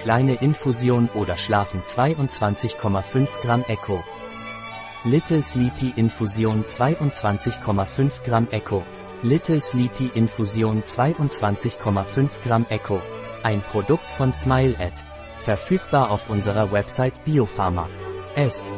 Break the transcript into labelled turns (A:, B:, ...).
A: kleine Infusion oder schlafen 22,5 Gramm Echo. Little Sleepy Infusion 22,5 Gramm Echo. Little Sleepy Infusion 22,5 Gramm Echo. Ein Produkt von SmileAd. Verfügbar auf unserer Website Biopharma. S.